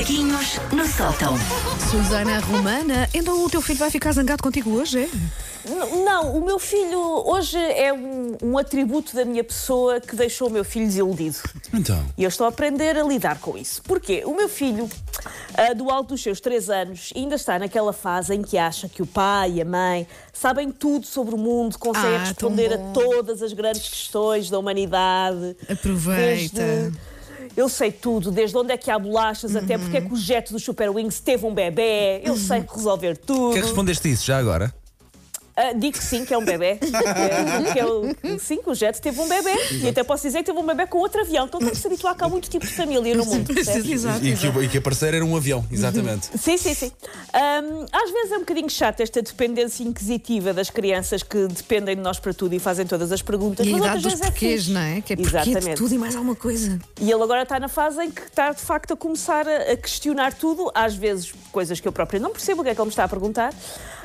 Macaquinhos no sótão. Susana Romana, então o teu filho vai ficar zangado contigo hoje, é? N- Não, o meu filho hoje é um, um atributo da minha pessoa que deixou o meu filho desiludido. Então. E eu estou a aprender a lidar com isso. Porquê? O meu filho, ah, do alto dos seus 3 anos, ainda está naquela fase em que acha que o pai e a mãe sabem tudo sobre o mundo, conseguem Ah, responder a todas as grandes questões da humanidade. Aproveita. Desde- Eu sei tudo, desde onde é que há bolachas, até porque é que o jet do Super Wings teve um bebê. Eu sei resolver tudo. Quer respondeste isso já agora? Ah, digo que sim, que é um bebê. É, que é o- sim, que o Jet teve um bebê. E até posso dizer que teve um bebê com outro avião. Então tem que se habituar que há muito tipo de família no mundo. percebes? Exato. E que, e que a parceira era um avião, exatamente. Sim, sim, sim. Ahm, às vezes é um bocadinho chato esta dependência inquisitiva das crianças que dependem de nós para tudo e fazem todas as perguntas. E a mas idade outras dos vezes porquês, fixe. não é? Que é porquê de Exatamente. tudo e mais alguma coisa. E ele agora está na fase em que está de facto a começar a, a questionar tudo, às vezes coisas que eu própria não percebo o que é que ele me está a perguntar,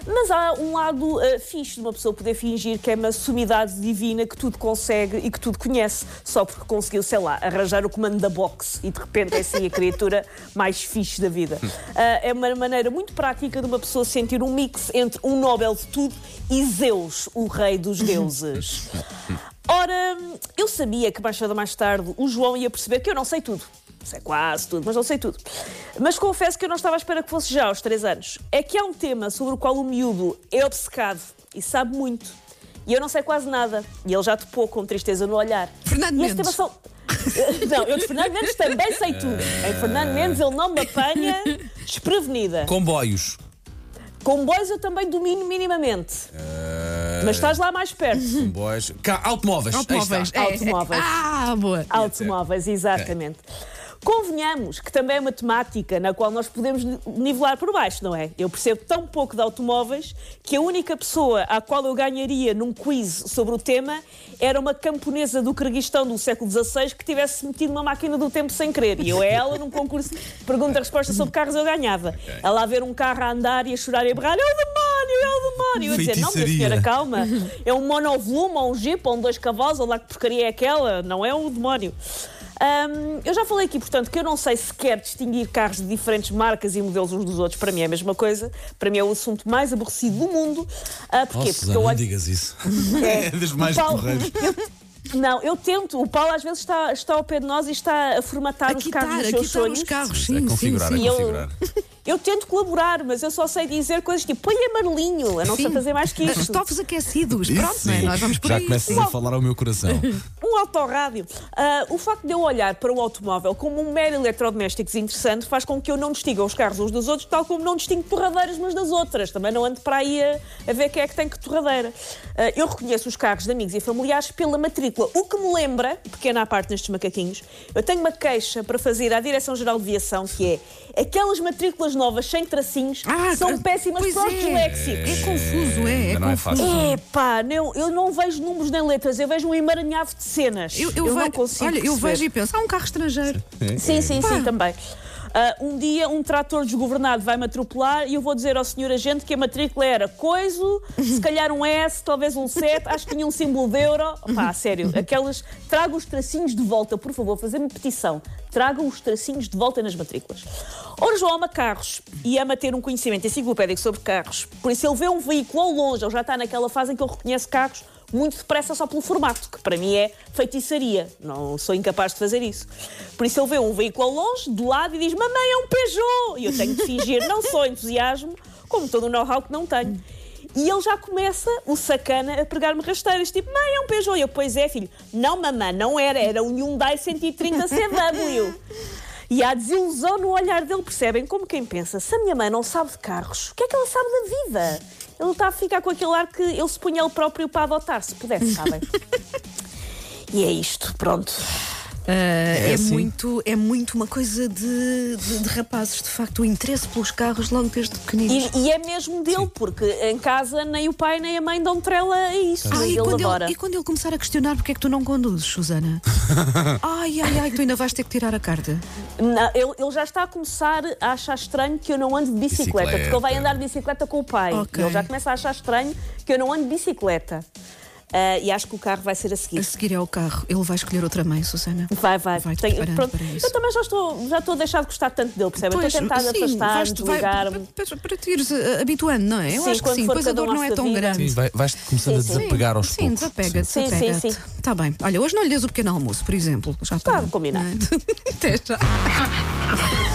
mas há um lado ah, fixe de uma pessoa poder fingir que é uma sumidade divina que tudo consegue e que tudo conhece, só porque conseguiu, sei lá, arranjar o comando da box e de repente é assim a criatura mais fixe da vida. Ah, é uma maneira muito prática de uma pessoa sentir um mix entre um Nobel de tudo e Zeus, o rei dos deuses. Ora, eu sabia que mais cedo ou mais tarde o João ia perceber que eu não sei tudo. Sei quase tudo, mas não sei tudo. Mas confesso que eu não estava à espera que fosse já aos três anos. É que há um tema sobre o qual o miúdo é obcecado e sabe muito. E eu não sei quase nada. E ele já topou com tristeza no olhar. Fernando e esse tema Mendes. são... Não, eu de Fernando Mendes também sei tudo. Em Fernando Mendes ele não me apanha desprevenida. Comboios. Comboios eu também domino minimamente. Mas estás lá mais perto. Comboios. Cá, automóveis. Automóveis. É, é. Automóveis. Ah, boa. Automóveis, exatamente. Convenhamos que também é uma temática na qual nós podemos ni- nivelar por baixo, não é? Eu percebo tão pouco de automóveis que a única pessoa à qual eu ganharia num quiz sobre o tema era uma camponesa do Kirguistão do século XVI que tivesse metido uma máquina do tempo sem querer. E eu a ela, num concurso de pergunta-resposta sobre carros, eu ganhava. Ela a ver um carro a andar e a chorar e a berrar: é o demónio, é o demónio! Eu a dizer: não, minha senhora, calma. É um monovolume, ou um jeep, ou um dois cavalos, ou lá que porcaria é aquela. Não é o demónio. Hum, eu já falei aqui, portanto, que eu não sei sequer distinguir carros de diferentes marcas e modelos uns dos outros. Para mim é a mesma coisa. Para mim é o assunto mais aborrecido do mundo. Ah, porquê? Oh, Porque eu não olho- digas isso. É. É dos mais Paulo- porreiros. eu- Não, eu tento. O Paulo às vezes está, está ao pé de nós e está a formatar A os quitar, carros dos a seus sonhos. os carros. A Sim, sim, configurar, a sim. E eu- configurar. Eu tento colaborar, mas eu só sei dizer coisas tipo põe amarelinho, eu não sei Sim. fazer mais que isto. Estofos aquecidos. Isso Pronto, é? sim. nós vamos por Já aí. começas a falar ao meu coração. Um autorrádio. Ah, o facto de eu olhar para o automóvel como um mero eletrodoméstico interessante faz com que eu não distinga os carros uns dos outros, tal como não distingo torradeiras umas das outras. Também não ando para aí a, a ver quem é que tem que torradeira. Ah, eu reconheço os carros de amigos e familiares pela matrícula, o que me lembra, pequena à parte nestes macaquinhos, eu tenho uma queixa para fazer à Direção-Geral de Viação, que é aquelas matrículas novas sem tracinhos Ah, são péssimas para os é. disléxicos. É confuso, é. É não é confuso. fácil. É pá, não, eu não vejo números nem letras, eu vejo um emaranhado de cenas. Eu, eu não ve- consigo Olha, eu perceber. vejo e penso, há um carro estrangeiro. Sim, sim, Pá. sim, também. Ah, um dia um trator desgovernado vai-me atropelar e eu vou dizer ao senhor agente que a matrícula era coiso, se calhar um S, talvez um 7, acho que tinha um símbolo de euro. Pá, sério, aquelas. Traga os tracinhos de volta, por favor, fazer-me petição. Tragam os tracinhos de volta nas matrículas. Ora, João ama carros e ama ter um conhecimento enciclopédico sobre carros. Por isso, ele vê um veículo ao longe, ele já está naquela fase em que ele reconhece carros muito depressa só pelo formato, que para mim é feitiçaria. Não sou incapaz de fazer isso. Por isso ele vê um veículo ao longe, do lado, e diz: Mamãe, é um Peugeot! E eu tenho de fingir não só entusiasmo, como todo o know-how que não tenho. E ele já começa, o sacana, a pregar-me rasteiras, tipo, mãe, é um Peugeot. E eu, pois é, filho. Não, mamãe, não era, era um Hyundai 130 CW. E há desilusão no olhar dele, percebem? Como quem pensa, se a minha mãe não sabe de carros, o que é que ela sabe da vida? Ele está a ficar com aquele ar que ele se punha ele próprio para adotar, se pudesse, sabem? e é isto, pronto. Ah, é, assim? muito, é muito uma coisa de, de, de rapazes, de facto, o interesse pelos carros logo desde pequeninos. E, e é mesmo dele, porque em casa nem o pai nem a mãe dão trela a isso. Ah, e ele quando adora. ele, e quando ele começar a questionar porque é que tu não conduzes, Susana? ai, ai, ai, tu ainda vais ter que tirar a carta. Não, ele, ele já está a começar a achar estranho que eu não ando de bicicleta, Bicicleta. porque ele vai andar de bicicleta com o pai. Ok. E ele já começa a achar estranho que eu não ando de bicicleta. Ah, e acho que o carro vai ser a A seguir. seguir é o carro. Ele vai escolher outra mãe, Susana. Vai, vai. Vai-te Tenho- pronto. para isso. Eu também já estou, já estou a deixar de gostar tanto dele, percebe? Pois, estou a tentar sim, vai- desligar-me. para, te ires eh, habituando, não é? Eu Sim, acho que sim, pois a um dor não é tão vida. grande. Sim, vai- vais começando Sim, a sim. desapegar aos Sim, poucos. desapega-te, Sim, sim, desapega-te. sim. Está bem. Olha, hoje não lhe des o pequeno almoço, por exemplo. Já está. Claro, combinado. não é? Até já.